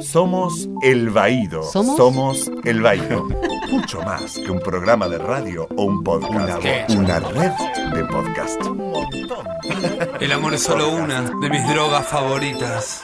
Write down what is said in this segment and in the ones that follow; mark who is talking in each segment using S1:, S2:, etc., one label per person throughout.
S1: Somos El Baído.
S2: ¿Somos?
S1: El Baído. Mucho más que un programa de radio o un podcast. Una, red de podcast.
S3: El amor es solo una de mis drogas favoritas.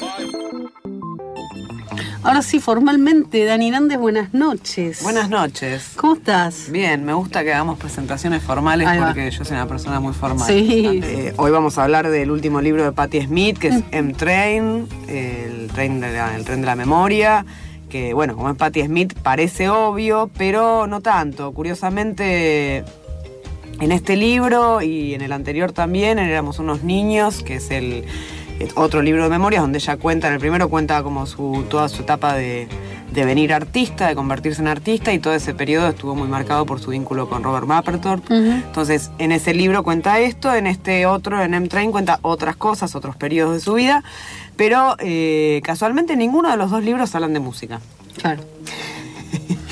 S2: Ahora sí, formalmente, Dani Nández, buenas noches.
S4: Buenas noches.
S2: ¿Cómo estás?
S4: Bien, me gusta que hagamos presentaciones formales porque yo soy una persona muy formal.
S2: Sí.
S4: Eh, hoy vamos a hablar del último libro de Patti Smith, que es M-Train, el tren, de la, el tren de la memoria, que bueno, como es Patti Smith parece obvio, pero no tanto. Curiosamente, en este libro y en el anterior también éramos unos niños, que es el otro libro de memorias donde ella cuenta, en el primero cuenta como su, toda su etapa de, de venir artista, de convertirse en artista y todo ese periodo estuvo muy marcado por su vínculo con Robert Mapplethorpe. Entonces, en ese libro cuenta esto, en este otro, en M-Train, cuenta otras cosas, otros periodos de su vida, pero eh, casualmente ninguno de los dos libros hablan de música.
S2: Claro.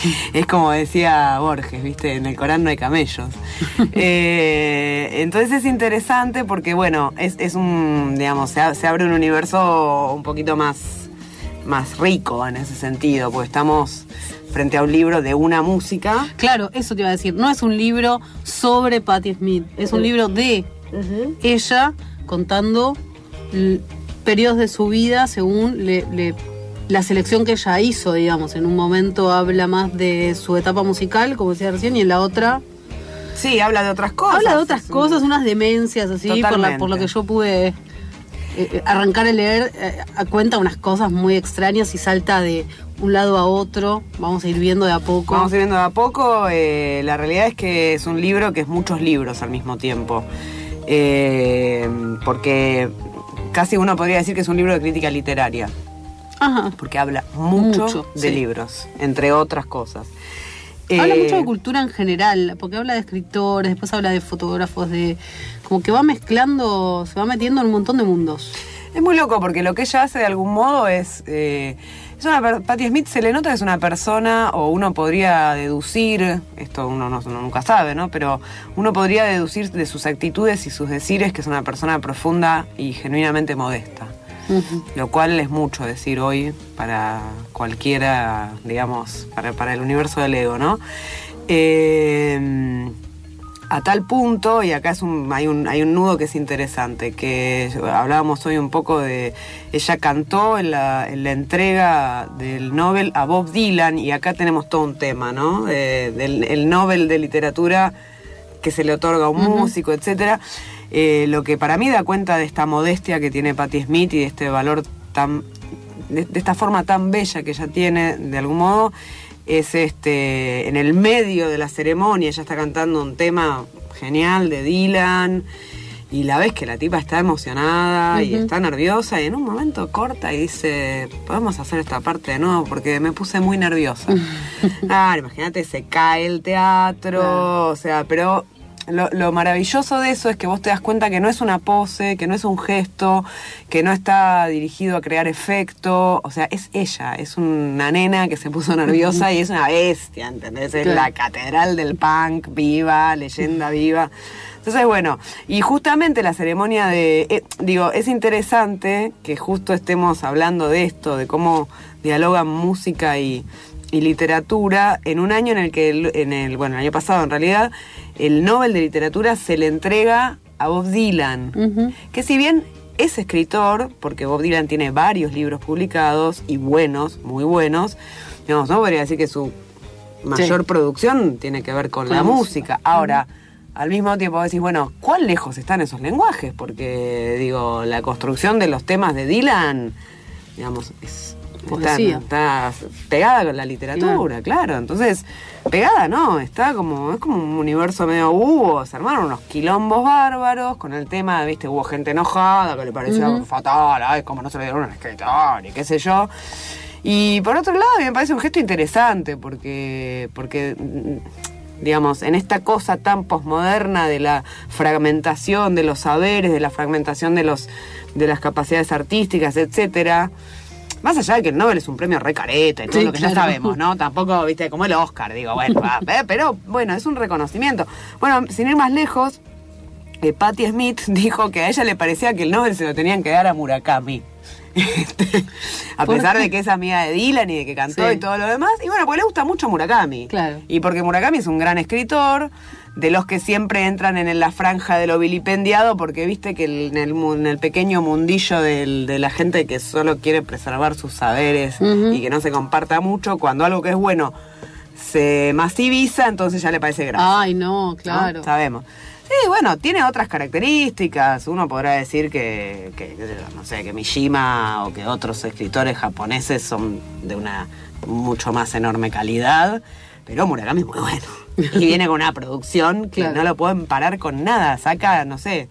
S4: Es como decía Borges, ¿viste? En el Corán no hay camellos. Eh, entonces es interesante porque, bueno, es, es un, digamos, se, abre un universo un poquito más, más rico en ese sentido, porque estamos frente a un libro de una música.
S2: Claro, eso te iba a decir. No es un libro sobre Patti Smith, es un libro de ella contando periodos de su vida según le- le- la selección que ella hizo, digamos. En un momento habla más de su etapa musical, como decía recién, y en la otra
S4: Sí, habla de otras cosas.
S2: habla de otras cosas, unas demencias así, por, la- por lo que yo pude eh, eh, arrancar a leer, eh, cuenta unas cosas muy extrañas y salta de un lado a otro. Vamos a ir viendo de a poco.
S4: Vamos a ir viendo de a poco. eh, la realidad es que es un libro que es muchos libros al mismo tiempo. Porque casi uno podría decir que es un libro de crítica literaria.
S2: Ajá.
S4: Porque habla mucho,
S2: Mucho,
S4: de
S2: sí.
S4: libros, entre otras cosas.
S2: Habla
S4: Eh,
S2: mucho de cultura en general, porque habla de escritores, después habla de fotógrafos, de como que va mezclando, se va metiendo en un montón de mundos.
S4: Es muy loco porque lo que ella hace de algún modo es. eh, es una Patti Smith se le nota que es una persona, o uno podría deducir, esto uno, no, uno nunca sabe, ¿no? Pero uno podría deducir de sus actitudes y sus decires que es una persona profunda y genuinamente modesta. Lo cual es mucho decir hoy para cualquiera, digamos, para, el universo del ego, ¿no? Eh, a tal punto, y acá es un, hay, un, hay un nudo que es interesante, que hablábamos hoy un poco de, ella cantó en la, en la entrega del Nobel a Bob Dylan, y acá tenemos todo un tema, ¿no? De- del el Nobel de literatura que se le otorga a un músico, etcétera. Eh, lo que para mí da cuenta de esta modestia que tiene Patti Smith y de este valor tan, de, de esta forma tan bella que ella tiene, de algún modo, es este, en el medio de la ceremonia, ella está cantando un tema genial de Dylan. Y la ves que la tipa está emocionada y está nerviosa y en un momento corta y dice, podemos hacer esta parte de nuevo porque me puse muy nerviosa. ah, imagínate, se cae el teatro,
S2: Claro.
S4: o sea, pero lo, lo maravilloso de eso es que vos te das cuenta que no es una pose, que no es un gesto, que no está dirigido a crear efecto, o sea, es ella, es una nena que se puso nerviosa y es una bestia, ¿entendés? Es
S2: Claro.
S4: la catedral del punk, viva, leyenda viva. Entonces, bueno, y justamente la ceremonia de, eh, digo, es interesante que justo estemos hablando de esto, de cómo dialogan música y, y literatura en un año en el que, el- en el, bueno, el año pasado en realidad, el Nobel de Literatura se le entrega a Bob Dylan, que si bien es escritor, porque Bob Dylan tiene varios libros publicados y buenos, muy buenos, digamos, no podría decir que su mayor producción tiene que ver con
S2: Con
S4: la
S2: la
S4: música. Ahora, al mismo tiempo decís, bueno, ¿cuán lejos están esos lenguajes? Porque, digo, la construcción de los temas de Dylan, digamos, es, está, pegada con la literatura, claro. Entonces, pegada no, está como, es como un universo medio hubo, se armaron unos quilombos bárbaros con el tema, viste, hubo gente enojada que le parecía
S2: Ujú.
S4: fatal, ay, como no se le dieron un escritor y qué sé yo. Y por otro lado, a mí me parece un gesto interesante porque, porque digamos, en esta cosa tan posmoderna de la fragmentación de los saberes, de la fragmentación de los de las capacidades artísticas, etcétera. Más allá de que el Nobel es un premio re careta y todo
S2: Sí,
S4: lo que ya sabemos, ¿no? Tampoco, viste, como el Oscar, digo, bueno, va, eh, pero bueno, es un reconocimiento. Bueno, sin ir más lejos, eh, Patti Smith dijo que a ella le parecía que el Nobel se lo tenían que dar a Murakami. Este, a pesar de que es amiga de Dylan y de que cantó
S2: Sí.
S4: y todo lo demás. Y bueno, porque le gusta mucho Murakami.
S2: Claro.
S4: Y porque Murakami es un gran escritor, de los que siempre entran en la franja de lo vilipendiado, porque viste que el- en, el, mu- en el pequeño mundillo del- de la gente que solo quiere preservar sus saberes y que no se comparta mucho, cuando algo que es bueno se masiviza, entonces ya le parece gracioso.
S2: Ay, no,
S4: ¿no?
S2: claro.
S4: Sabemos. Sí, bueno, tiene otras características. Uno podrá decir que, que, no sé, que Mishima o que otros escritores japoneses son de una mucho más enorme calidad, pero Murakami es muy bueno. Y viene con una producción que
S2: Claro.
S4: no lo pueden parar con nada. Saca, no sé,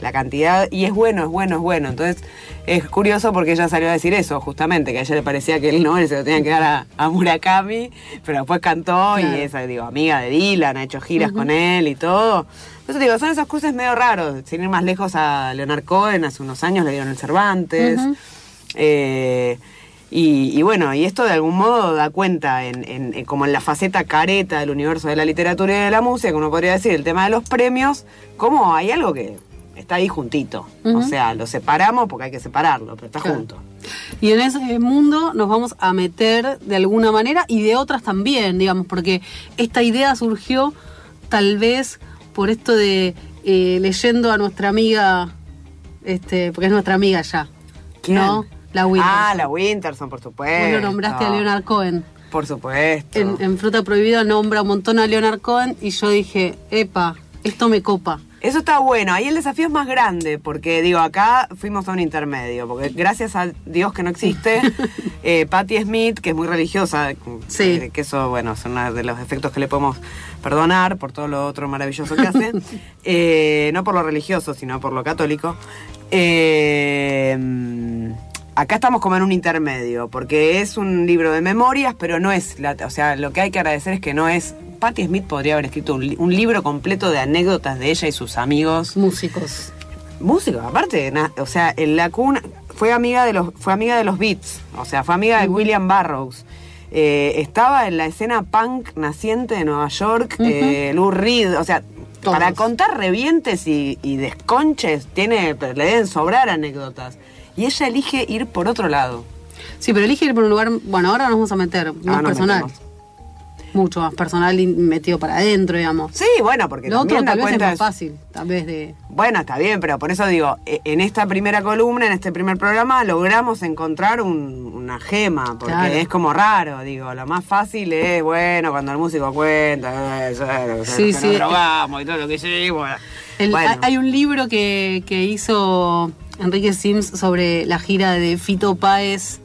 S4: la cantidad. Y es bueno, es bueno, es bueno. Entonces es curioso porque ella salió a decir eso, justamente, que a ella le parecía que el Nobel se lo tenían que dar a, a Murakami, pero después cantó
S2: Claro.
S4: y es, digo, amiga de Dylan, ha hecho giras con él y todo. Entonces digo, son esos cruces medio raros. Sin ir más lejos a Leonard Cohen, hace unos años le dieron el Cervantes. Eh, y, y bueno, y esto de algún modo da cuenta en, en- en- como en la faceta careta del universo de la literatura y de la música, como podría decir, el tema de los premios, como hay algo que está ahí juntito. O sea, lo separamos porque hay que separarlo, pero está
S2: Claro.
S4: junto.
S2: Y en ese mundo nos vamos a meter de alguna manera y de otras también, digamos, porque esta idea surgió tal vez por esto de eh, leyendo a nuestra amiga, este, porque es nuestra amiga ya.
S4: ¿Quién?
S2: ¿No? La Winterson.
S4: Ah, la Winterson, por supuesto.
S2: Vos lo nombraste a Leonard Cohen.
S4: Por supuesto.
S2: En, en Fruta Prohibida nombra un montón a Leonard Cohen y yo dije, epa, esto me copa.
S4: Eso está bueno. Ahí el desafío es más grande, porque digo, acá fuimos a un intermedio, porque gracias a Dios que no existe, eh, Patti Smith, que es muy religiosa,
S2: Sí.
S4: eh, que eso, bueno, son uno de los efectos que le podemos perdonar por todo lo otro maravilloso que hace, eh, no por lo religioso, sino por lo católico. Eh, acá estamos como en un intermedio, porque es un libro de memorias, pero no es, la, o sea, lo que hay que agradecer es que no es... Patti Smith podría haber escrito un, li- un libro completo de anécdotas de ella y sus amigos.
S2: Músicos.
S4: Músicos, aparte, na- o sea, en la cuna fue amiga de los fue amiga de los Beats, o sea, fue amiga de William Burroughs. Eh, estaba en la escena punk naciente de Nueva York, eh, Lou Reed, o sea,
S2: Todos.
S4: para contar revientes y, y desconches, tiene, le deben sobrar anécdotas. Y ella elige ir por otro lado.
S2: Sí, pero elige ir por un lugar, bueno, ahora nos vamos a meter, más
S4: Ah,
S2: personal.
S4: metemos.
S2: Mucho más personal y metido para adentro, digamos.
S4: Sí, bueno, porque
S2: Lo otro
S4: también da
S2: tal vez es más fácil, tal vez de...
S4: Bueno, está bien, pero por eso digo, e- en esta primera columna, en este primer programa, logramos encontrar un- una gema, porque
S2: Claro.
S4: es como raro, digo, lo más fácil es, bueno, cuando el músico cuenta, eh, eh,
S2: Sí,
S4: que
S2: sí.
S4: nos drogamos y todo lo que hicimos.
S2: El-
S4: bueno,
S2: hay- Hay un libro que, que hizo Enrique Sims sobre la gira de Fito Páez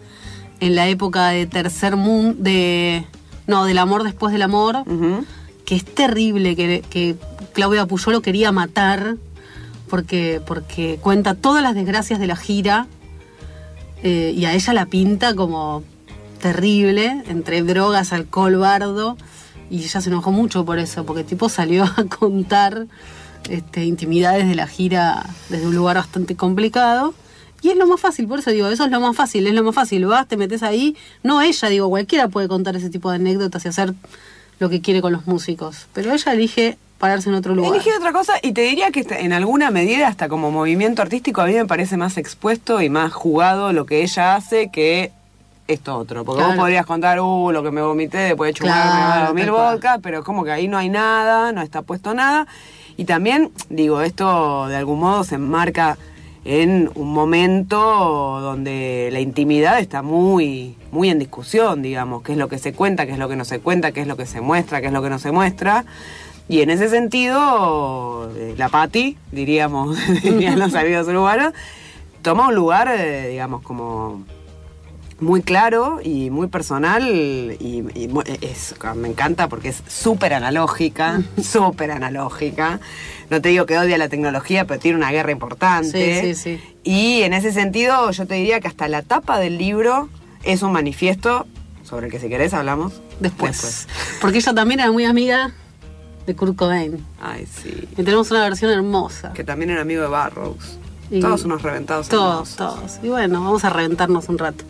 S2: en la época de Tercer Mundo, de... No, del amor después del amor, que es terrible, que, que Claudia Puyol lo quería matar porque, porque cuenta todas las desgracias de la gira eh, y a ella la pinta como terrible, entre drogas, alcohol, bardo, y ella se enojó mucho por eso, porque el tipo salió a contar este, intimidades de la gira desde un lugar bastante complicado. Y es lo más fácil, por eso digo, eso es lo más fácil, es lo más fácil. Vas, te metes ahí. No ella, digo, cualquiera puede contar ese tipo de anécdotas y hacer lo que quiere con los músicos. Pero ella elige pararse en otro lugar.
S4: Elegí otra cosa y te diría que este- en alguna medida, hasta como movimiento artístico, a mí me parece más expuesto y más jugado lo que ella hace que esto otro. Porque
S2: Claro.
S4: vos podrías contar, uh, lo que me vomité después de chuparme
S2: Claro,
S4: mil
S2: tal cual.
S4: vodka, pero es como que ahí no hay nada, no está puesto nada. Y también, digo, esto de algún modo se enmarca en un momento donde la intimidad está muy, muy en discusión, digamos, qué es lo que se cuenta, qué es lo que no se cuenta, qué es lo que se muestra, qué es lo que no se muestra. Y en ese sentido, eh, la Patti, diríamos, dirían los amigos urbanos, toma un lugar, eh, digamos, como muy claro y muy personal y, es, me encanta porque es súper analógica, súper analógica. No te digo que odia la tecnología, pero tiene una guerra importante.
S2: Sí, sí, sí.
S4: Y en ese sentido yo te diría que hasta la tapa del libro es un manifiesto sobre el que si querés hablamos
S2: Después. Porque ella también era muy amiga de Kurt Cobain.
S4: Ay, sí.
S2: Y tenemos una versión hermosa.
S4: Que también era amigo de Barrows.
S2: Y-
S4: Todos unos reventados.
S2: Todos,
S4: hermosos.
S2: todos. Y bueno, vamos a reventarnos un rato.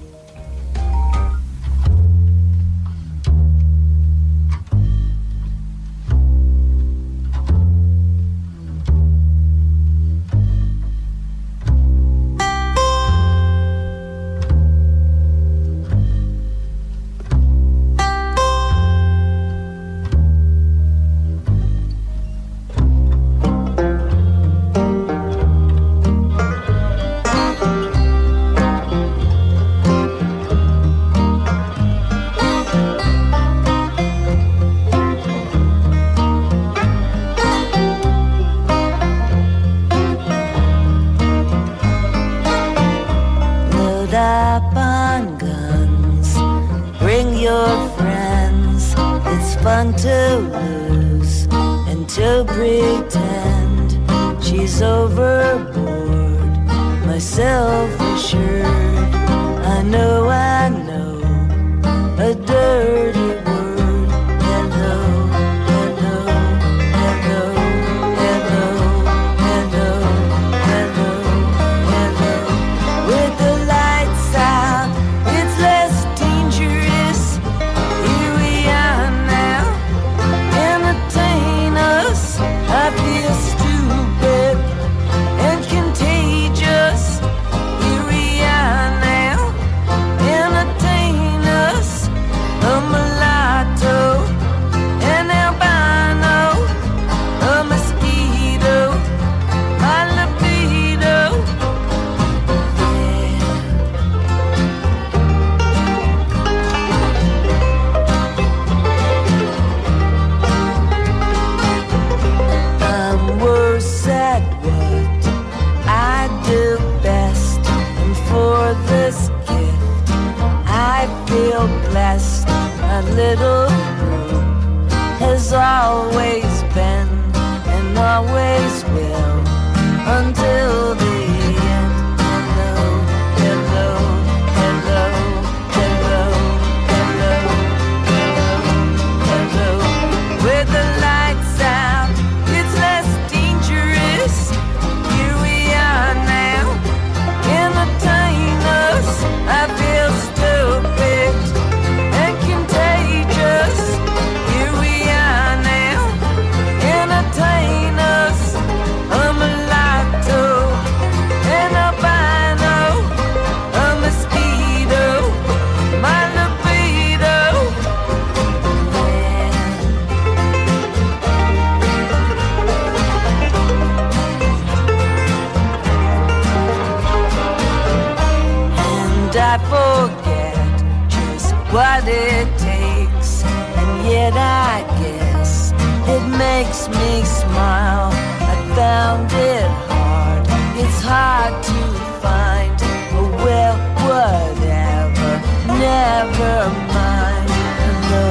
S5: Makes me smile. I found it hard, it's hard to find. Oh, well, whatever, never mind. Hello,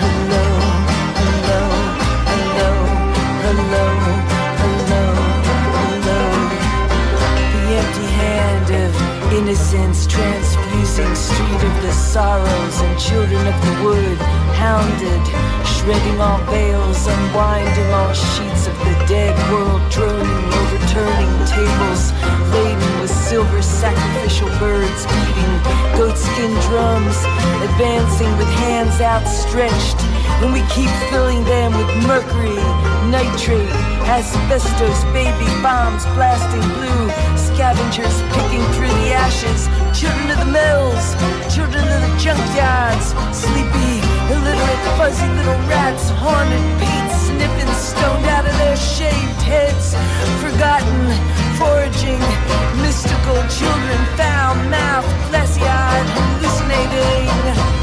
S5: hello, hello, hello, hello, hello, hello. The empty hand of innocence transfusing street of the sorrows and children of the wood hounded shredding all veils unwinding all sheets of the dead world droning overturning tables laden with silver sacrificial birds beating goatskin drums advancing with hands outstretched. And we keep filling them with mercury nitrate asbestos baby bombs blasting blue scavengers picking through the ashes. Children of the mills children of the junkyards sleepy illiterate fuzzy little rats haunted paint sniffing stoned out of their shaved heads. Forgotten foraging mystical children foul mouthed glassy eyed hallucinating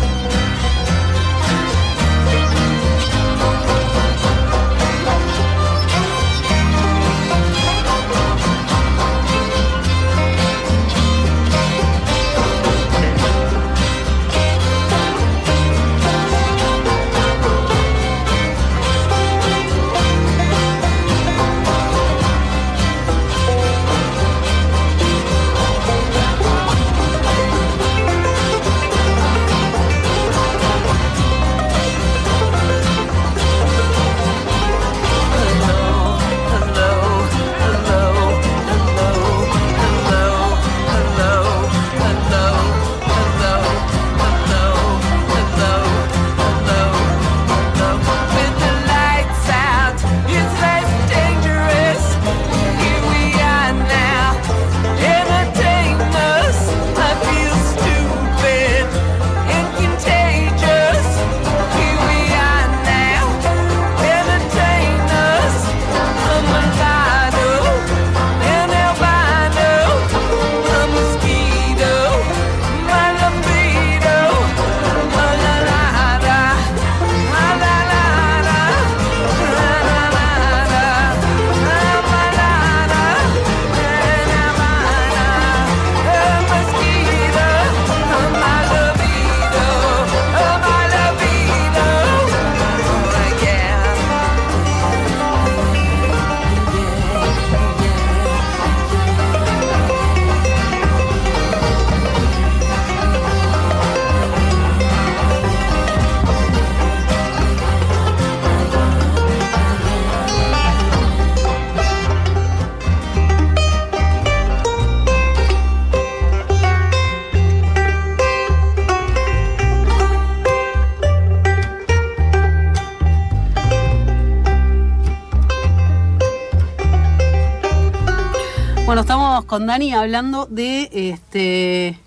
S2: con Dani hablando de este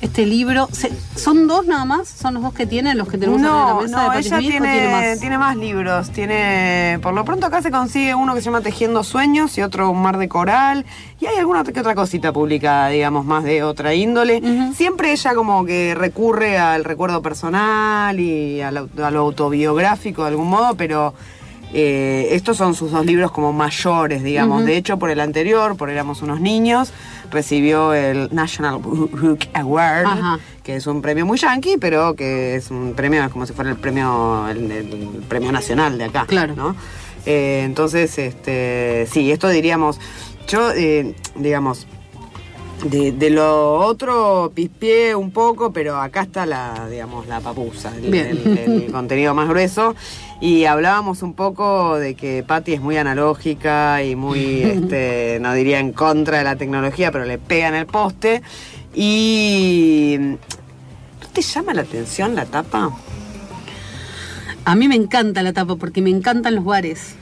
S2: este libro. ¿Son dos nada más? ¿Son los dos que tienen, los que tenemos acá en la
S4: No,
S2: mesa
S4: no,
S2: de
S4: ella
S2: Smith,
S4: tiene,
S2: tiene más?
S4: tiene más libros. Tiene, por lo pronto acá se consigue uno que se llama Tejiendo Sueños y otro Un Mar de Coral. Y hay alguna que otra cosita publicada, digamos, más de otra índole. Siempre ella como que recurre al recuerdo personal y a lo, a lo autobiográfico de algún modo, pero eh, estos son sus dos libros como mayores, digamos. De hecho, por el anterior, por Éramos unos niños, recibió el National Book Award
S2: Ajá.
S4: que es un premio muy yankee, pero que es un premio como si fuera el premio el, el premio nacional de acá,
S2: Claro.
S4: ¿no? Eh, entonces, este, sí, esto diríamos, yo, eh, digamos, de, de lo otro pispié un poco, pero acá está la, digamos, la papusa, el,
S2: Bien.
S4: el- el contenido más grueso. Y hablábamos un poco de que Patty es muy analógica y muy, este, no diría en contra de la tecnología, pero le pega en el poste. Y. ¿No te llama la atención la tapa?
S2: A mí me encanta la tapa porque me encantan los bares.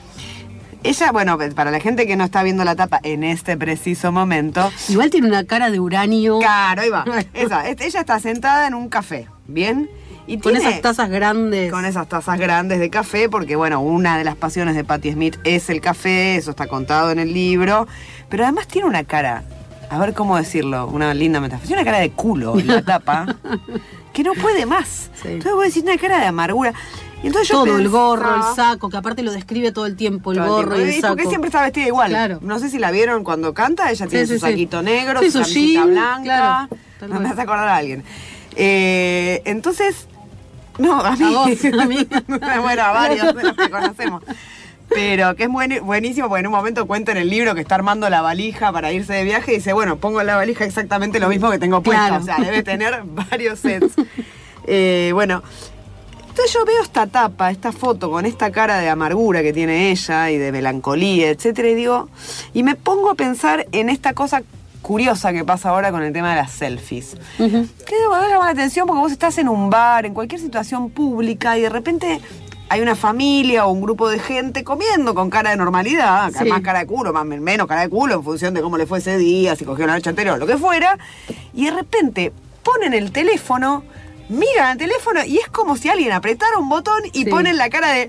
S4: Ella, bueno, para la gente que no está viendo la tapa en este preciso momento,
S2: Igual tiene una cara de uranio.
S4: Claro, ahí va. Esa, ella está sentada en un café, ¿bien? Y
S2: Con
S4: tiene-
S2: esas tazas grandes.
S4: Con esas tazas grandes de café, porque bueno, una de las pasiones de Patti Smith es el café, eso está contado en el libro, pero además tiene una cara, a ver cómo decirlo, una linda metáfora, tiene una cara de culo en la tapa, que no puede más.
S2: Sí.
S4: Entonces voy a decir una cara de amargura. Y entonces yo
S2: todo, el gorro, el saco, que aparte lo describe todo el tiempo, el gorro y el
S4: ¿Y
S2: saco.
S4: por qué siempre está vestida igual?
S2: Claro.
S4: No sé si la vieron cuando canta, ella tiene
S2: Sí,
S4: su
S2: sí,
S4: saquito negro,
S2: Sí,
S4: su
S2: su
S4: camiseta blanca.
S2: claro,
S4: No me
S2: cual.
S4: hace acordar a alguien. Eh, entonces, no, a mí.
S2: A vos, a mí.
S4: bueno, a varios de los que conocemos. Pero que es buen- buenísimo porque en un momento cuenta en el libro que está armando la valija para irse de viaje y dice, bueno, pongo en la valija exactamente lo mismo que tengo puesto.
S2: Claro.
S4: O sea, debe tener varios sets. Eh, bueno, entonces yo veo esta tapa, esta foto con esta cara de amargura que tiene ella y de melancolía, etcétera, y digo, y me pongo a pensar en esta cosa curiosa que pasa ahora con el tema de las selfies. Que me llama la atención porque vos estás en un bar, en cualquier situación pública, y de repente hay una familia o un grupo de gente comiendo con cara de normalidad,
S2: Sí.
S4: más cara de culo, más menos cara de culo, en función de cómo le fue ese día, si cogió la noche anterior, lo que fuera, y de repente ponen el teléfono, miran el teléfono y es como si alguien apretara un botón y
S2: Sí.
S4: ponen la cara de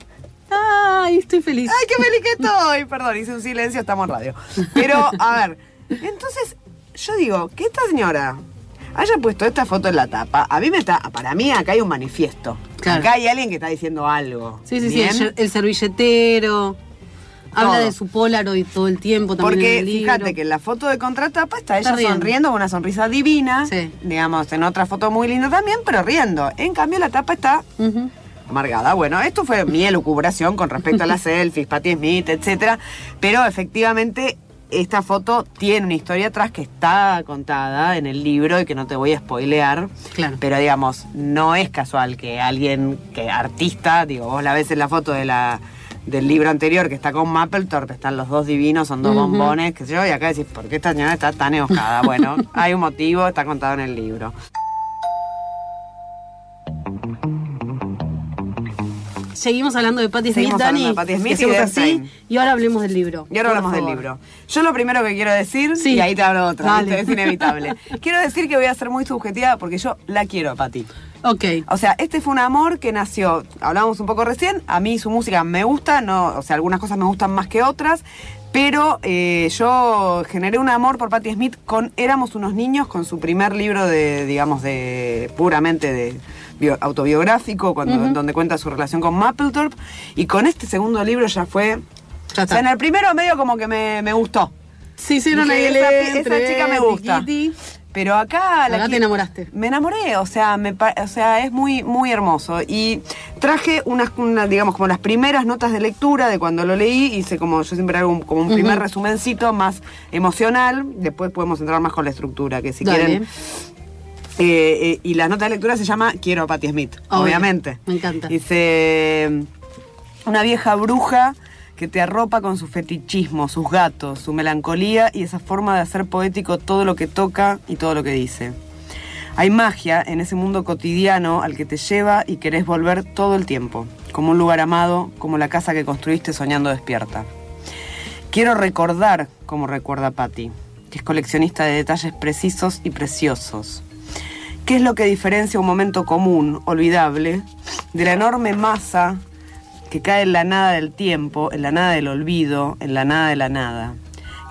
S2: Ay, estoy feliz.
S4: ¡Ay, qué feliz que estoy! Perdón, hice un silencio, estamos en radio. Pero, a ver, entonces, yo digo, que esta señora haya puesto esta foto en la tapa, a mí me está, para mí acá hay un manifiesto.
S2: Claro.
S4: Acá hay alguien que está diciendo algo.
S2: Sí, sí, sí, el servilletero. Habla
S4: Todo.
S2: de su Polaroid todo el tiempo también. en
S4: Porque
S2: el libro.
S4: fíjate que en la foto de contratapa está ella
S2: Está riendo.
S4: sonriendo con una sonrisa divina.
S2: Sí.
S4: Digamos, en otra foto muy linda también, pero riendo. En cambio, la tapa está amargada. Bueno, esto fue mi elucubración con respecto a las selfies, Patti Smith, etcétera. Pero efectivamente, esta foto tiene una historia atrás que está contada en el libro y que no te voy a spoilear.
S2: Claro.
S4: Pero digamos, no es casual que alguien, que artista, digo, vos la ves en la foto de la del libro anterior que está con Mapplethorpe, están los dos divinos, son dos bombones, qué sé yo, y acá decís, ¿por qué esta señora está tan enojada? Bueno, hay un motivo, está contado en el libro.
S2: Seguimos hablando de Patti Smith, Dani.
S4: de Patti Smith y
S2: así. Y ahora hablemos del libro.
S4: Y ahora hablamos del libro. Yo lo primero que quiero decir,
S2: Sí.
S4: y ahí te hablo otra, es inevitable. quiero decir que voy a ser muy subjetiva porque yo la quiero a Pati.
S2: Ok.
S4: O sea, este fue un amor que nació, hablábamos un poco recién, a mí su música me gusta, no, o sea, algunas cosas me gustan más que otras, pero eh, yo generé un amor por Patti Smith con Éramos unos niños, con su primer libro de, digamos, de puramente de bio- autobiográfico, cuando, donde cuenta su relación con Mapplethorpe, y con este segundo libro ya fue...
S2: Ya
S4: O sea, en el primero medio como que me, me gustó.
S2: Sí, sí, no,
S4: Dije, esa chica me gusta.
S2: tiquiti.
S4: Pero acá
S2: Acá
S4: qui-
S2: te enamoraste.
S4: Me enamoré, o sea, me, o sea, es muy, muy hermoso. Y traje unas, una, digamos, como las primeras notas de lectura de cuando lo leí. Hice como, yo siempre hago un, como un primer resumencito más emocional. Después podemos entrar más con la estructura, que si
S2: Dale.
S4: quieren. Eh, eh, y la nota de lectura se llama Quiero a Patti Smith,
S2: Obvio,
S4: obviamente.
S2: me encanta.
S4: Dice, una vieja bruja que te arropa con su fetichismo, sus gatos, su melancolía y esa forma de hacer poético todo lo que toca y todo lo que dice. Hay magia en ese mundo cotidiano al que te lleva y querés volver todo el tiempo, como un lugar amado, como la casa que construiste soñando despierta. Quiero recordar como recuerda Patty. que es coleccionista de detalles precisos y preciosos. ¿Qué es lo que diferencia un momento común, olvidable, de la enorme masa que cae en la nada del tiempo, en la nada del olvido, en la nada de la nada?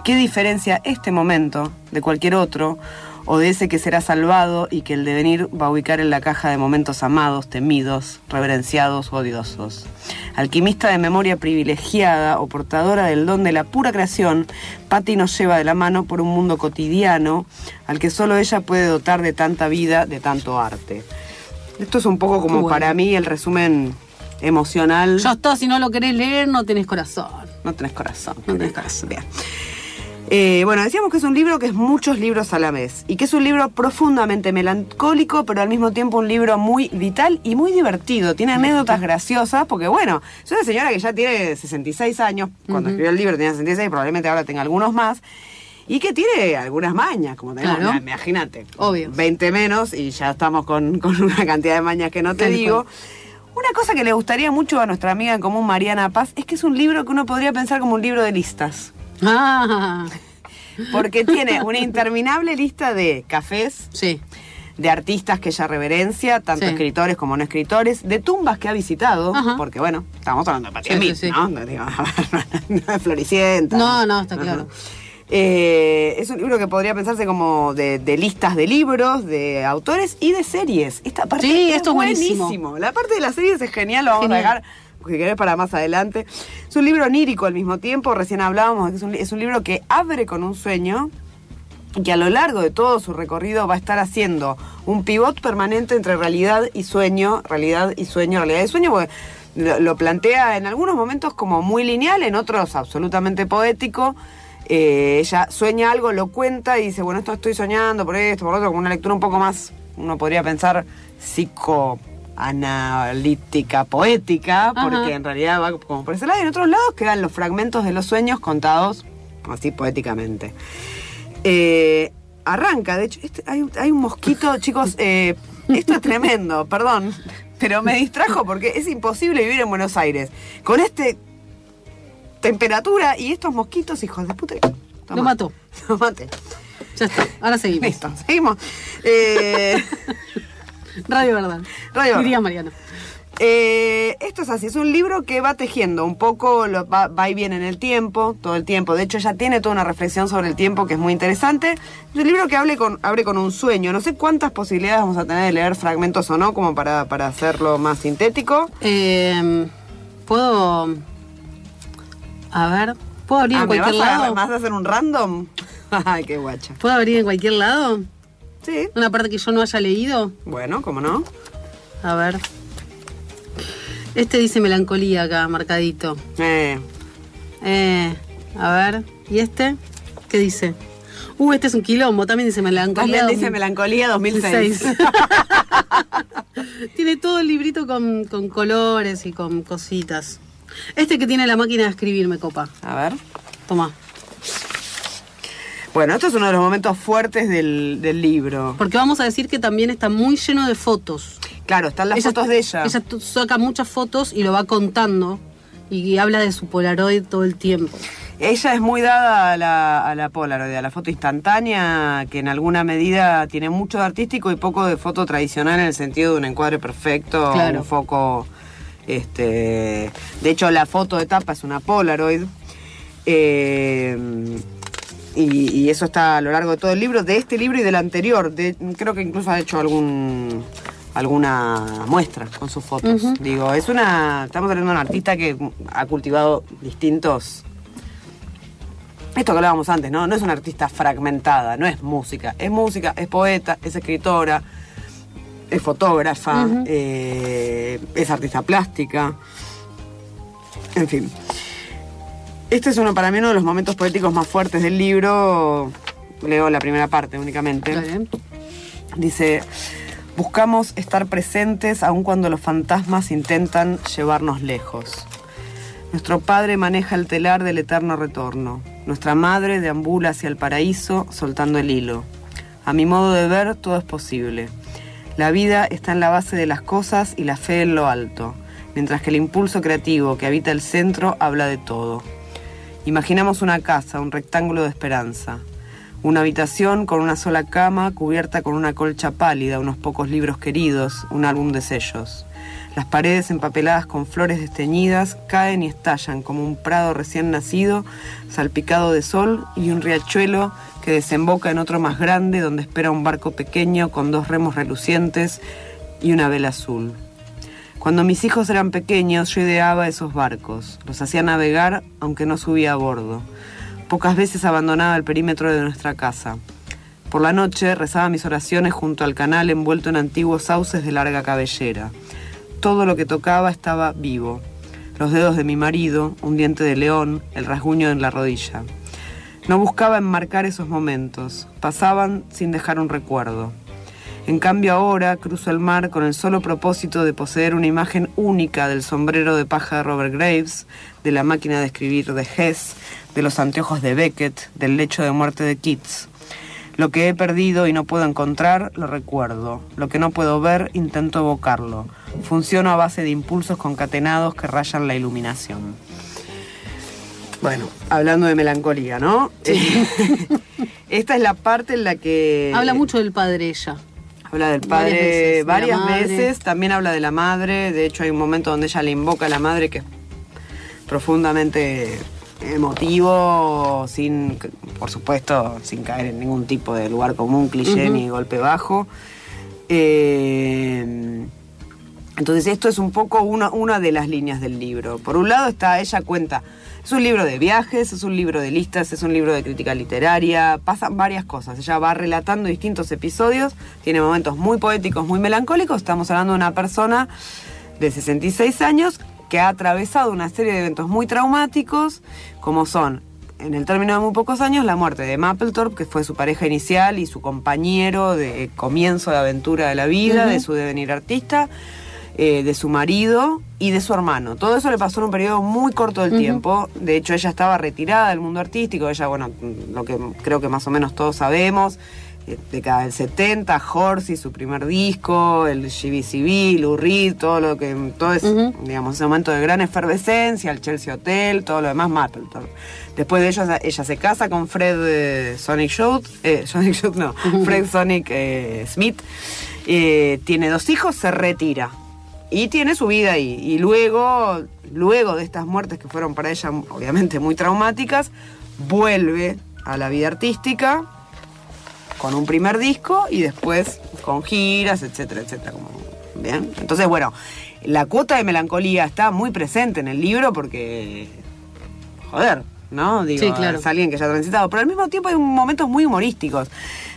S4: ¿Qué diferencia este momento de cualquier otro o de ese que será salvado y que el devenir va a ubicar en la caja de momentos amados, temidos, reverenciados, odiosos. Alquimista de memoria privilegiada o portadora del don de la pura creación, Patti nos lleva de la mano por un mundo cotidiano al que solo ella puede dotar de tanta vida, de tanto arte. Esto es un poco como
S2: Bueno.
S4: para mí el resumen emocional.
S2: Ya está, si no lo querés leer, no tenés corazón.
S4: No tenés corazón.
S2: No tenés corazón.
S4: Bien. Eh, bueno, decíamos que es un libro que es muchos libros a la vez y que es un libro profundamente melancólico, pero al mismo tiempo un libro muy vital y muy divertido. Tiene anécdotas graciosas porque, bueno, es una señora que ya tiene 66 años, cuando escribió el libro tenía 66, probablemente ahora tenga algunos más, y que tiene algunas mañas, como tenemos,
S2: Claro.
S4: imagínate,
S2: Obvio.
S4: 20 menos y ya estamos con, con una cantidad de mañas que no te
S2: Tal
S4: digo.
S2: cual.
S4: Una cosa que le gustaría mucho a nuestra amiga en común, Mariana Paz, es que es un libro que uno podría pensar como un libro de listas.
S2: Ah,
S4: Porque tiene una interminable lista de cafés,
S2: sí.
S4: de artistas que ella reverencia, tanto
S2: Sí.
S4: escritores como no escritores, de tumbas que ha visitado,
S2: Ajá.
S4: porque bueno, estamos hablando de
S2: Sí, sí, sí.
S4: ¿no? No, es Floricienta.
S2: No, no, está claro.
S4: Eh, es un libro que podría pensarse como de, de listas de libros, de autores y de series. Esta parte
S2: Sí,
S4: es
S2: esto es buenísimo.
S4: La parte de las series es genial, lo vamos
S2: Genial.
S4: a dejar si querés para más adelante. Es un libro onírico al mismo tiempo, recién hablábamos, de que es un, es un libro que abre con un sueño y que a lo largo de todo su recorrido va a estar haciendo un pivot permanente entre realidad y sueño, realidad y sueño, realidad y sueño, porque lo, lo plantea en algunos momentos como muy lineal, en otros absolutamente poético. Eh, ella sueña algo, lo cuenta y dice, bueno, esto estoy soñando por esto, por lo otro, como una lectura un poco más, uno podría pensar, psicoanalítica, poética,
S2: Ajá.
S4: porque en realidad va como por ese lado, y en otros lados quedan los fragmentos de los sueños contados así poéticamente. Eh, arranca, de hecho, este- hay, un- hay un mosquito, chicos, eh, esto es tremendo, perdón, pero me distrajo porque es imposible vivir en Buenos Aires con este temperatura y estos mosquitos, hijos de puta. Toma.
S2: Lo mató.
S4: Lo maté.
S2: Ya está. Ahora seguimos.
S4: Listo, seguimos. Eh,
S2: Radio Verdad.
S4: Radio Verdad.
S2: Diría Mariana.
S4: Eh, esto es así, es un libro que va tejiendo un poco, lo, va, va y viene en el tiempo, todo el tiempo. De hecho, ya tiene toda una reflexión sobre el tiempo que es muy interesante. Es un libro que hable con, abre con un sueño. No sé cuántas posibilidades vamos a tener de leer fragmentos o no, como para, para hacerlo más sintético.
S2: Eh, ¿Puedo. A ver. ¿Puedo abrir
S4: Ah,
S2: en
S4: ¿me vas
S2: cualquier
S4: a,
S2: lado?
S4: ¿Vas a hacer un random? Ay, qué guacha.
S2: ¿Puedo abrir en cualquier lado?
S4: Sí,
S2: ¿Una parte que yo no haya leído?
S4: bueno, ¿cómo no?
S2: A ver. Este dice melancolía acá, marcadito.
S4: Eh,
S2: Eh, a ver. ¿Y este? ¿Qué dice? Uh, este es un quilombo. También dice melancolía.
S4: también dice Melancolía 2006.
S2: 2006. tiene todo el librito con, con colores y con cositas. Este que tiene la máquina de escribir me copa.
S4: a ver.
S2: Toma.
S4: Bueno, esto es uno de los momentos fuertes del, del libro.
S2: Porque vamos a decir que también está muy lleno de fotos.
S4: Claro, están las fotos de ella.
S2: Ella saca muchas fotos y lo va contando. Y habla de su Polaroid todo el tiempo.
S4: Ella es muy dada a la, a la Polaroid, a la foto instantánea, que en alguna medida tiene mucho de artístico y poco de foto tradicional en el sentido de un encuadre perfecto,
S2: Claro.
S4: un foco. Este, de hecho, la foto de tapa es una Polaroid. eh, y, y eso está a lo largo de todo el libro, de este libro y del anterior. De- creo que incluso ha hecho algún alguna muestra con sus fotos. Digo, es una. Estamos hablando de una artista que ha cultivado distintos. Esto que hablábamos antes, ¿no? No es una artista fragmentada, no es música. Es música, es poeta, es escritora, es fotógrafa, eh, es artista plástica. En fin. Este es uno para mí uno de los momentos poéticos más fuertes del libro. Leo la primera parte únicamente. Dice, buscamos estar presentes aun cuando los fantasmas intentan llevarnos lejos. Nuestro Padre maneja el telar del eterno retorno. Nuestra Madre deambula hacia el paraíso soltando el hilo. A mi modo de ver, todo es posible. La vida está en la base de las cosas y la fe en lo alto, mientras que el impulso creativo que habita el centro habla de todo. Imaginamos una casa, un rectángulo de esperanza. Una habitación con una sola cama, cubierta con una colcha pálida, unos pocos libros queridos, un álbum de sellos. Las paredes empapeladas con flores desteñidas caen y estallan como un prado recién nacido, salpicado de sol y un riachuelo que desemboca en otro más grande donde espera un barco pequeño con dos remos relucientes y una vela azul. Cuando mis hijos eran pequeños yo ideaba esos barcos, los hacía navegar aunque no subía a bordo. Pocas veces abandonaba el perímetro de nuestra casa. Por la noche rezaba mis oraciones junto al canal envuelto en antiguos sauces de larga cabellera. Todo lo que tocaba estaba vivo. Los dedos de mi marido, un diente de león, el rasguño en la rodilla. No buscaba enmarcar esos momentos, pasaban sin dejar un recuerdo. En cambio ahora cruzo el mar con el solo propósito de poseer una imagen única del sombrero de paja de Robert Graves, de la máquina de escribir de Hess, de los anteojos de Beckett, del lecho de muerte de Keats. Lo que he perdido y no puedo encontrar, lo recuerdo. Lo que no puedo ver, intento evocarlo. Funciono a base de impulsos concatenados que rayan la iluminación. Bueno, hablando de melancolía, ¿no? Esta es la parte en la que...
S2: Habla mucho del padre ella.
S4: Habla del
S2: Varias
S4: padre
S2: veces, de la
S4: varias veces, también habla de la madre, de hecho hay un momento donde ella le invoca a la madre que es profundamente emotivo, sin, por supuesto, sin caer en ningún tipo de lugar común, cliché
S2: Ujú.
S4: ni golpe bajo. Eh, entonces esto es un poco una, una de las líneas del libro. Por un lado está, ella cuenta, es un libro de viajes, es un libro de listas, es un libro de crítica literaria, pasan varias cosas. Ella va relatando distintos episodios, tiene momentos muy poéticos, muy melancólicos. Estamos hablando de una persona de 66 años que ha atravesado una serie de eventos muy traumáticos, como son, en el término de muy pocos años, la muerte de Mapplethorpe, que fue su pareja inicial y su compañero de comienzo de aventura de la vida, de su devenir artista, eh, de su marido y de su hermano. Todo eso le pasó en un periodo muy corto del tiempo. De hecho, ella estaba retirada del mundo artístico. Ella, bueno, lo que creo que más o menos todos sabemos, eh, década del 70, Horsey, su primer disco, el GBCB, Lou Reed, todo lo que, todo es,
S2: Ujú.
S4: digamos, ese momento de gran efervescencia, el Chelsea Hotel, todo lo demás, Mapplethorpe. Después de ello, ella se casa con Fred eh, Sonic Shoot, eh, Sonic Shoot no, Fred Sonic Smith, tiene dos hijos, se retira. Y tiene su vida ahí. Y luego, luego de estas muertes que fueron para ella obviamente muy traumáticas, vuelve a la vida artística con un primer disco y después con giras, etcétera, etcétera. ¿bien? Entonces, bueno, la cuota de melancolía está muy presente en el libro porque, joder, ¿no? Digo,
S2: Sí, claro.
S4: es alguien que ya ha transitado. Pero al mismo tiempo hay momentos muy humorísticos.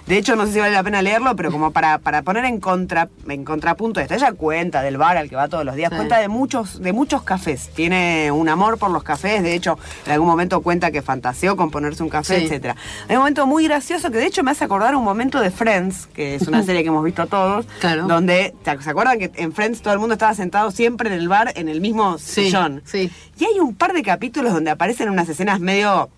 S4: De hecho, no sé si vale la pena leerlo, pero como para, para poner en contra en contrapunto esto, ella cuenta del bar al que va todos los días,
S2: Sí.
S4: cuenta de muchos, de muchos cafés. Tiene un amor por los cafés, de hecho, en algún momento cuenta que fantaseó con ponerse un café,
S2: Sí.
S4: etcétera. Hay un momento muy gracioso que de hecho me hace acordar un momento de Friends, que es una serie que hemos visto todos,
S2: Claro.
S4: donde, ¿se acuerdan que en Friends todo el mundo estaba sentado siempre en el bar en el mismo sillón?
S2: sí.
S4: Y hay un par de capítulos donde aparecen unas escenas medio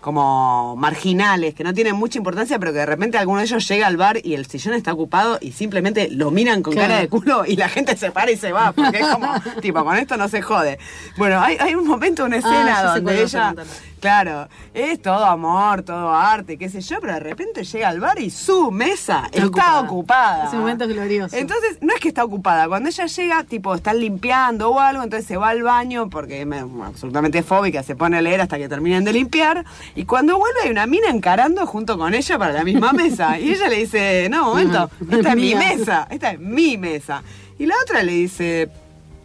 S4: como marginales, que no tienen mucha importancia, pero que de repente alguno de ellos llega al bar y el sillón está ocupado y simplemente lo miran con
S2: Claro.
S4: cara de culo y la gente se para y se va, porque es como, tipo, con esto no se jode. Bueno, hay, hay un momento, una
S2: Ah,
S4: escena donde ella. Claro, es todo amor, todo arte, qué sé yo, pero de repente llega al bar y su mesa está,
S2: ocupada.
S4: ocupada.
S2: Ese momento es glorioso.
S4: Entonces, no es que está ocupada. Cuando ella llega, tipo, están limpiando o algo, entonces se va al baño porque es me- absolutamente fóbica, se pone a leer hasta que terminen de limpiar. Y cuando vuelve hay una mina encarando junto con ella para la misma mesa. Y ella le dice, no, momento,
S2: No,
S4: esta es mi mesa, esta es mi mesa. Y la otra le dice,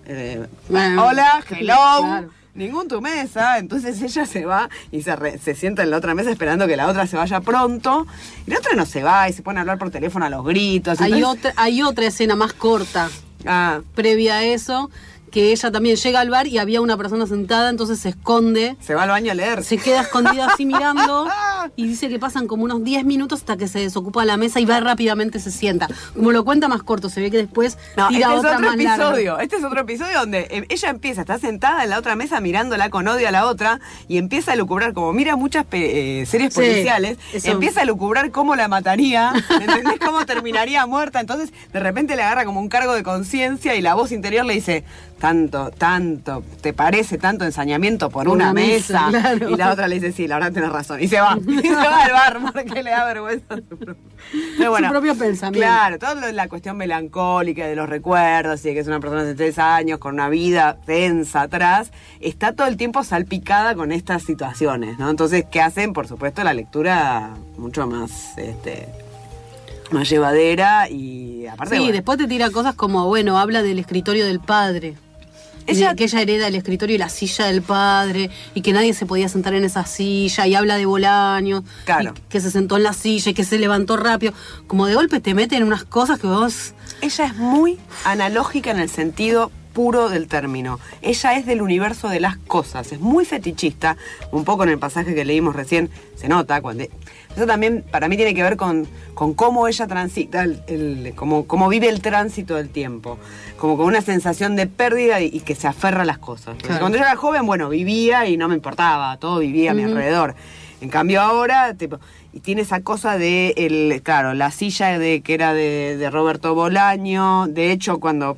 S4: eh,
S2: Bueno,
S4: hola, hello.
S2: claro.
S4: Ningún tu mesa, entonces ella se va y se, re- se sienta en la otra mesa esperando que la otra se vaya pronto. Y la otra no se va y se pone a hablar por teléfono a los gritos.
S2: Hay otra, hay otra escena más corta
S4: Ah,
S2: previa a eso, que ella también llega al bar y había una persona sentada, entonces se esconde,
S4: se va al baño a leer.
S2: se queda escondida así mirando y dice que pasan como unos 10 minutos hasta que se desocupa la mesa y va rápidamente se sienta. Como lo cuenta más corto, se ve que después
S4: No,
S2: tira
S4: este es
S2: otra
S4: otro
S2: más larga.
S4: episodio. Este es otro episodio donde eh, ella empieza, está sentada en la otra mesa mirándola con odio a la otra y empieza a lucubrar, como mira muchas eh, series policiales, empieza a lucubrar cómo la mataría, ¿entendés? Cómo terminaría muerta. Entonces, de repente le agarra como un cargo de conciencia y la voz interior le dice, tanto, tanto, ¿te parece tanto ensañamiento por una,
S2: una mesa,
S4: mesa?
S2: claro.
S4: Y la otra le dice, sí, la verdad tenés razón. Y se va. se va al bar porque le da vergüenza. Pero
S2: Su propio pensamiento.
S4: Claro, toda la cuestión melancólica de los recuerdos y de que es una persona de tres años con una vida densa atrás, está todo el tiempo salpicada con estas situaciones, ¿no? Entonces, ¿qué hacen? Por supuesto, la lectura mucho más, este, más llevadera y aparte.
S2: Sí,
S4: bueno,
S2: después te tira cosas como, bueno, habla del escritorio del padre.
S4: Ella-
S2: que ella hereda el escritorio y la silla del padre, y que nadie se podía sentar en esa silla, y habla de Bolaño,
S4: Claro.
S2: y que se sentó en la silla y que se levantó rápido. Como de golpe te meten unas cosas que vos.
S4: Ella es muy analógica en el sentido puro del término. Ella es del universo de las cosas, es muy fetichista, un poco en el pasaje que leímos recién se nota cuando eso también para mí tiene que ver con, con cómo ella transita, el, el- cómo, cómo vive el tránsito del tiempo, como con una sensación de pérdida y, y que se aferra a las cosas.
S2: Claro.
S4: Cuando yo era joven, bueno, vivía y no me importaba, todo vivía a mi alrededor. En cambio ahora, tipo, y tiene esa cosa de, el, claro, la silla de que era de, de Roberto Bolaño. De hecho, cuando,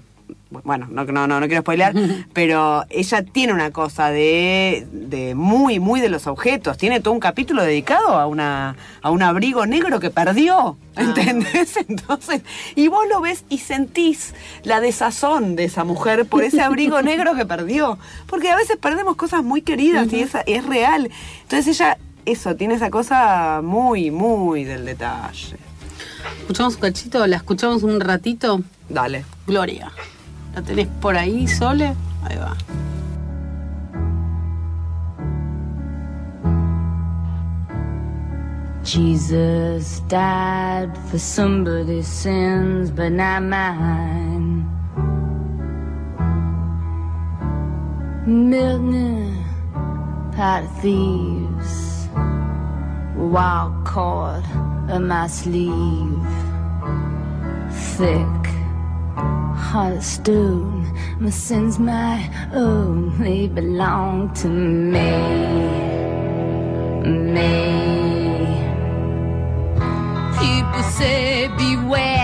S4: bueno, no, no, no, no quiero spoilear, pero ella tiene una cosa de, de muy, muy de los objetos. Tiene todo un capítulo dedicado a una, a un abrigo negro que perdió. ¿Entendés? Entonces, y vos lo ves y sentís la desazón de esa mujer por ese abrigo negro que perdió. Porque a veces perdemos cosas muy queridas y esa, es real. Entonces ella, eso, tiene esa cosa muy, muy del detalle.
S2: Escuchamos un cachito, la escuchamos un ratito.
S4: Dale.
S2: Gloria. ¿La tenés por ahí, Sole? Ahí va.
S6: Jesus died for somebody's sins, but not mine. Milton, pot of thieves, wild cord in my sleeve, thick, heart of stone. My sins, my own, they belong to me, me. People say beware,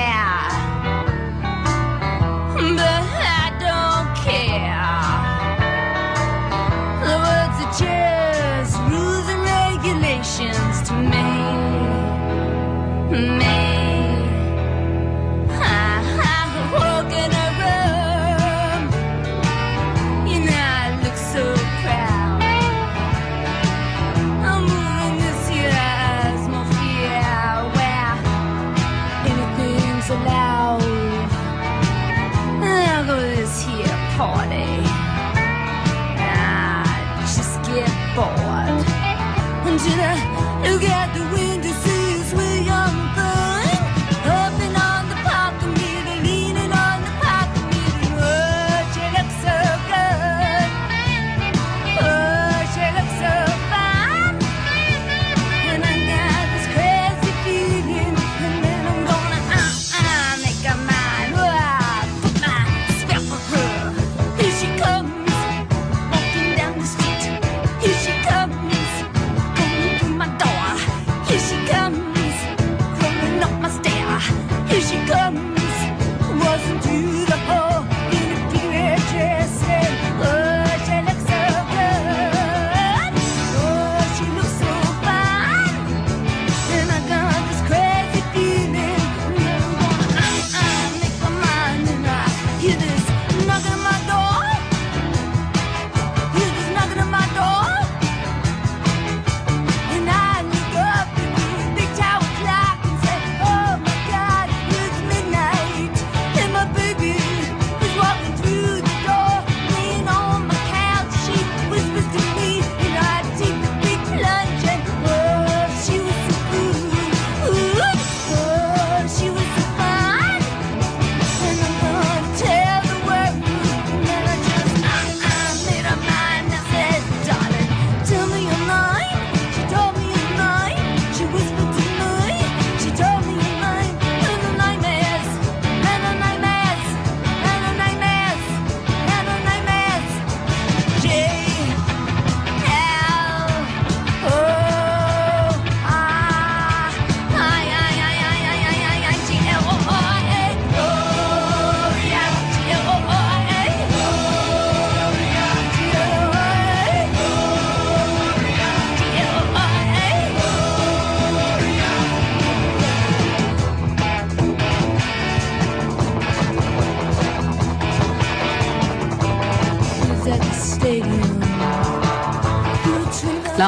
S6: You get the wind to
S2: see.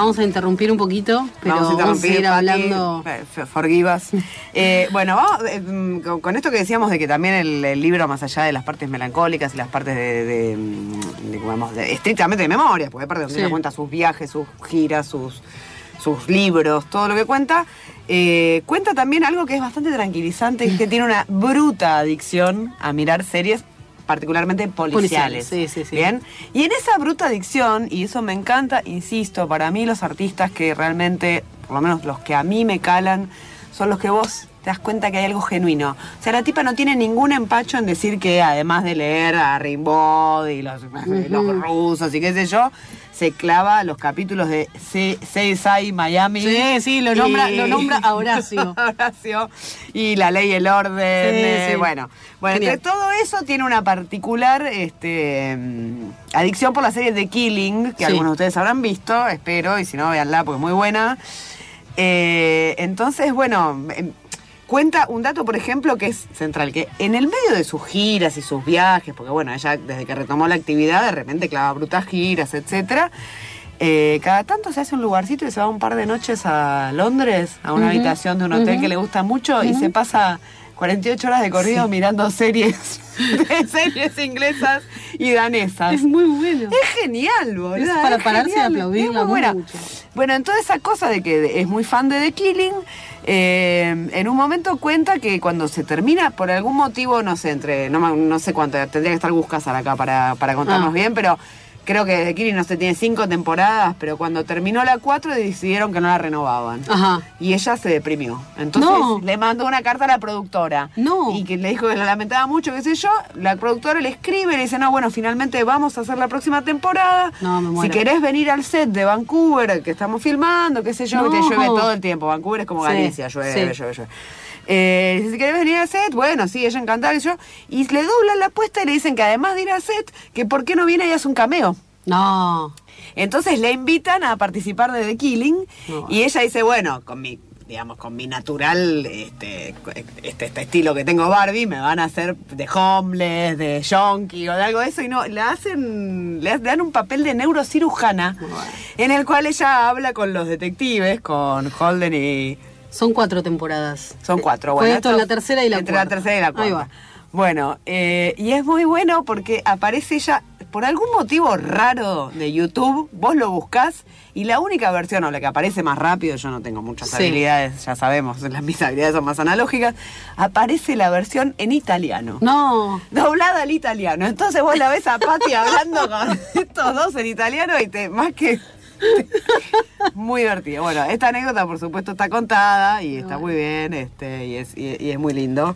S2: Vamos a interrumpir un poquito, pero vamos a,
S4: interrumpir,
S2: ir
S4: Pati,
S2: hablando.
S4: f- forgive us. Eh, bueno, vamos, con, esto que decíamos de que también el, el libro, más allá de las partes melancólicas y las partes de, de, mm, de, digamos, de- estrictamente de memoria, porque aparte donde
S2: Sí.
S4: ella cuenta sus viajes, sus giras, sus, sus libros, todo lo que cuenta, eh, cuenta también algo que es bastante tranquilizante, es que tiene una bruta adicción a mirar series particularmente policiales.
S2: Policiales, sí, sí, sí.
S4: Bien. Y en esa bruta adicción, y eso me encanta, insisto, para mí los artistas que realmente, por lo menos los que a mí me calan, son los que vos te das cuenta que hay algo genuino. O sea, la tipa no tiene ningún empacho en decir que además de leer a Rimbaud y los, los rusos y qué sé yo, se clava los capítulos de CSI Miami.
S2: Sí, sí, lo nombra- lo nombra a Horacio.
S4: Horacio. Y la ley y el orden.
S2: Sí,
S4: eh,
S2: sí.
S4: Bueno, bueno
S2: Genial.
S4: entre todo eso tiene una particular este, mm, adicción por la serie The Killing, que
S2: Sí.
S4: algunos de ustedes habrán visto, espero, y si no, véanla porque es muy buena. Eh, entonces, bueno, em, cuenta un dato, por ejemplo, que es central, que en el medio de sus giras y sus viajes, porque bueno, ella desde que retomó la actividad, de repente clava brutas giras, etcétera. eh, cada tanto se hace un lugarcito y se va un par de noches a Londres, a una habitación de un hotel que le gusta mucho y se pasa 48 horas de corrido mirando series, series inglesas y danesas.
S2: Es muy bueno.
S4: Es genial, boludo.
S2: Es para pararse y aplaudirla mucho.
S4: Bueno, en toda esa cosa de que es muy fan de The Killing, eh, en un momento cuenta que cuando se termina, por algún motivo, no sé, entre, no, no sé cuánto, tendría que estar Gus Casar acá para, para contarnos
S2: Ah.
S4: bien, pero creo que The Killing, no sé, tiene cinco temporadas, pero cuando terminó la cuatro decidieron que no la renovaban.
S2: Ajá.
S4: Y ella se deprimió. Entonces
S2: No.
S4: le mandó una carta a la productora.
S2: No.
S4: Y que le dijo que lo lamentaba mucho, qué sé yo. La productora le escribe y le dice, no, bueno, finalmente vamos a hacer la próxima temporada.
S2: No, me
S4: si
S2: muero.
S4: querés venir al set de Vancouver, que estamos filmando, qué sé yo,
S2: No.
S4: que te llueve todo el tiempo. Vancouver es como
S2: Sí,
S4: Galicia, llueve,
S2: sí.
S4: llueve, llueve. Eh, si querés venir al set, bueno, sí, ella encantada, sé yo. Y le doblan la apuesta y le dicen que además de ir al set, que por qué no viene y hace un cameo.
S2: No.
S4: Entonces le invitan a participar de The Killing
S2: No.
S4: y ella dice, bueno, con mi digamos, con mi natural este, este, este estilo que tengo Barbie, me van a hacer de homeless, de junkie o de algo de eso, y no, le hacen, le dan un papel de neurocirujana, en el cual ella habla con los detectives, con Holden y...
S2: Son cuatro temporadas.
S4: Son cuatro,
S2: Fue
S4: bueno.
S2: esto en la tercera y la
S4: entre
S2: cuarta.
S4: la tercera y la
S2: Ahí
S4: cuarta.
S2: va.
S4: Bueno, eh, y es muy bueno porque aparece ella, por algún motivo raro de YouTube, vos lo buscás y la única versión o la que aparece más rápido, yo no tengo muchas
S2: Sí.
S4: habilidades, ya sabemos, las mis habilidades son más analógicas, aparece la versión en italiano.
S2: No.
S4: Doblada al italiano. Entonces vos la ves a Patti hablando con estos dos en italiano y te, más que muy divertido. Bueno, esta anécdota por supuesto está contada y está muy bien, este, y es, y, y es muy lindo.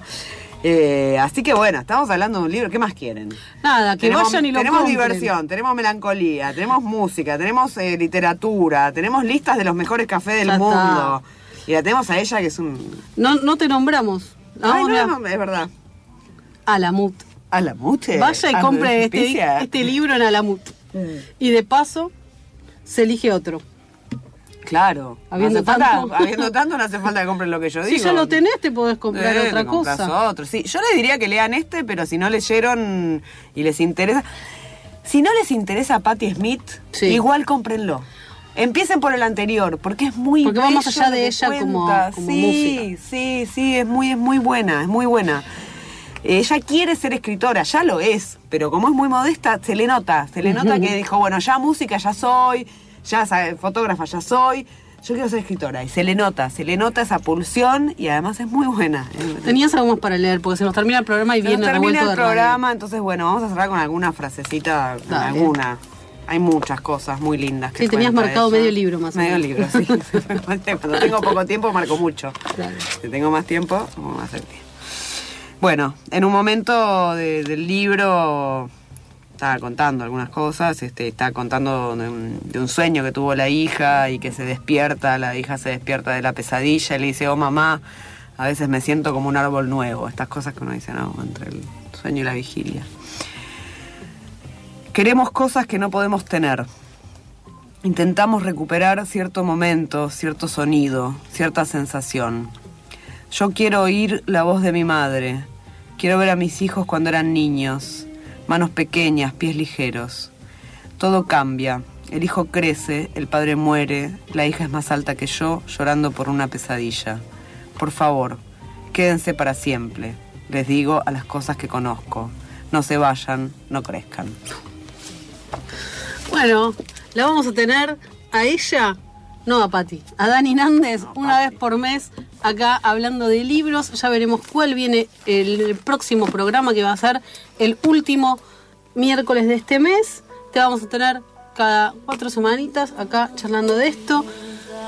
S4: Eh, así que bueno, estamos hablando de un libro. ¿Qué más quieren?
S2: Nada, que
S4: tenemos,
S2: vayan y lo
S4: Tenemos
S2: compren.
S4: diversión, tenemos melancolía, tenemos música, tenemos eh, literatura, tenemos listas de los mejores cafés del
S2: Ya está.
S4: mundo. Y la tenemos a ella que es un...
S2: No, no te nombramos.
S4: Ay,
S2: Ahora,
S4: no, no, es verdad.
S2: Alamut.
S4: A la mute.
S2: Vaya y
S4: Ah,
S2: compre este, este libro en Alamut. Y de paso, se elige otro.
S4: Claro.
S2: Habiendo
S4: no hace falta-
S2: tanto.
S4: habiendo tanto no hace falta que compren lo que yo digo.
S2: Si ya lo tenés, te podés comprar
S4: Eh,
S2: otra
S4: te compras
S2: cosa.
S4: otro. Sí, yo les diría que lean este, pero si no leyeron y les interesa. Si no les interesa Patti Smith,
S2: Sí.
S4: igual cómprenlo. Empiecen por el anterior, porque es muy
S2: Porque va más
S4: bello
S2: allá de ella como-
S4: cuenta.
S2: como
S4: sí,
S2: música.
S4: Sí, sí, es muy, es muy buena, es muy buena. Ella quiere ser escritora, ya lo es, pero como es muy modesta, se le nota, se le nota que dijo, bueno, ya música ya soy, ya fotógrafa ya soy, yo quiero ser escritora. Y se le nota, se le nota esa pulsión y además es muy buena.
S2: Tenías algo más para leer, porque se nos termina el programa y
S4: Se
S2: viene
S4: nos termina el
S2: radio.
S4: programa, entonces bueno, vamos a cerrar con alguna frasecita, con alguna. Hay muchas cosas muy lindas que
S2: Sí, tenías marcado medio libro más o
S4: Medio
S2: menos.
S4: libro, sí. Cuando tengo poco tiempo marco mucho.
S2: Claro.
S4: Si tengo más tiempo, vamos a hacer bien. Bueno, en un momento de- del libro estaba contando algunas cosas, este, estaba contando de un, de un sueño que tuvo la hija y que se despierta, la hija se despierta de la pesadilla y le dice, oh mamá, a veces me siento como un árbol nuevo, estas cosas que uno dice, no, entre el sueño y la vigilia. Queremos cosas que no podemos tener. Intentamos recuperar cierto momento, cierto sonido, cierta sensación. Yo quiero oír la voz de mi madre. Quiero ver a mis hijos cuando eran niños. Manos pequeñas, pies ligeros. Todo cambia. El hijo crece, el padre muere, la hija es más alta que yo, llorando por una pesadilla. Por favor, quédense para siempre. Les digo a las cosas que conozco. No se vayan, no crezcan.
S2: Bueno, la vamos a tener a ella, no a Patti, a Dani Nández, una vez por mes, acá hablando de libros. Ya veremos cuál viene el próximo programa que va a ser el último miércoles de este mes. Te vamos a tener cada cuatro semanitas acá charlando de esto.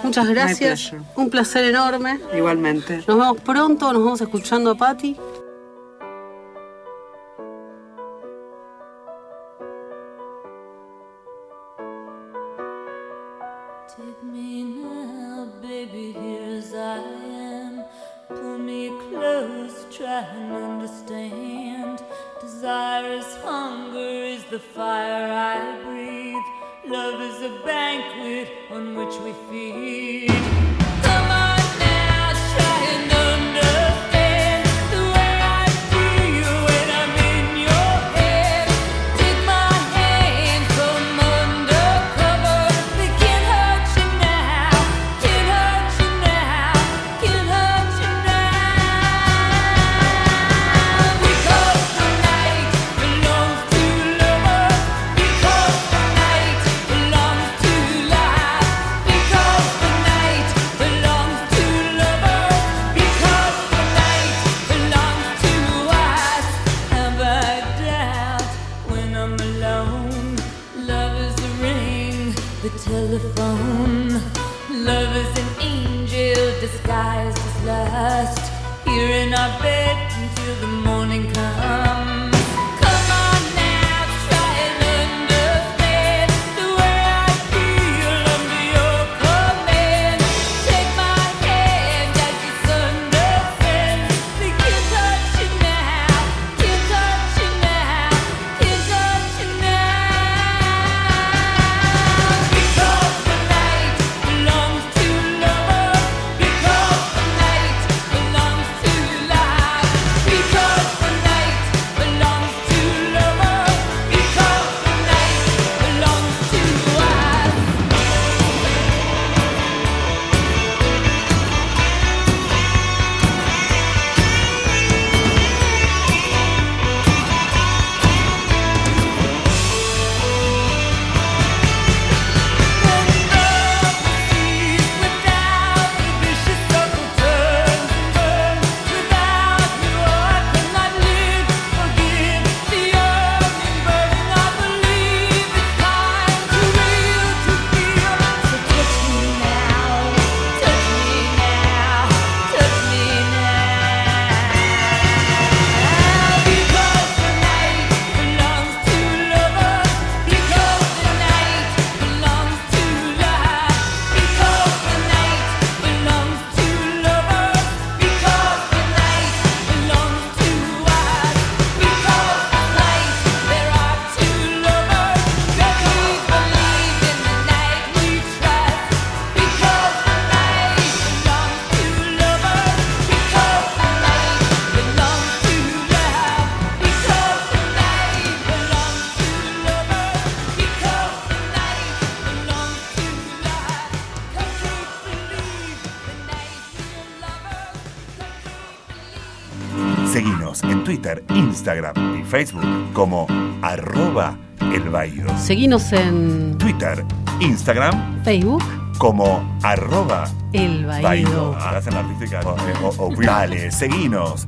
S2: Muchas gracias. Un placer enorme.
S4: Igualmente.
S2: Nos vemos pronto, nos vamos escuchando a Patti.
S6: The fire I breathe. Love is a banquet on which we feed.
S1: Instagram y Facebook como arroba el Baído.
S2: Seguinos en
S1: Twitter, Instagram
S2: Facebook,
S1: como arroba
S2: El
S1: Baído. Hacen la artística. O- o- o- Dale, seguinos.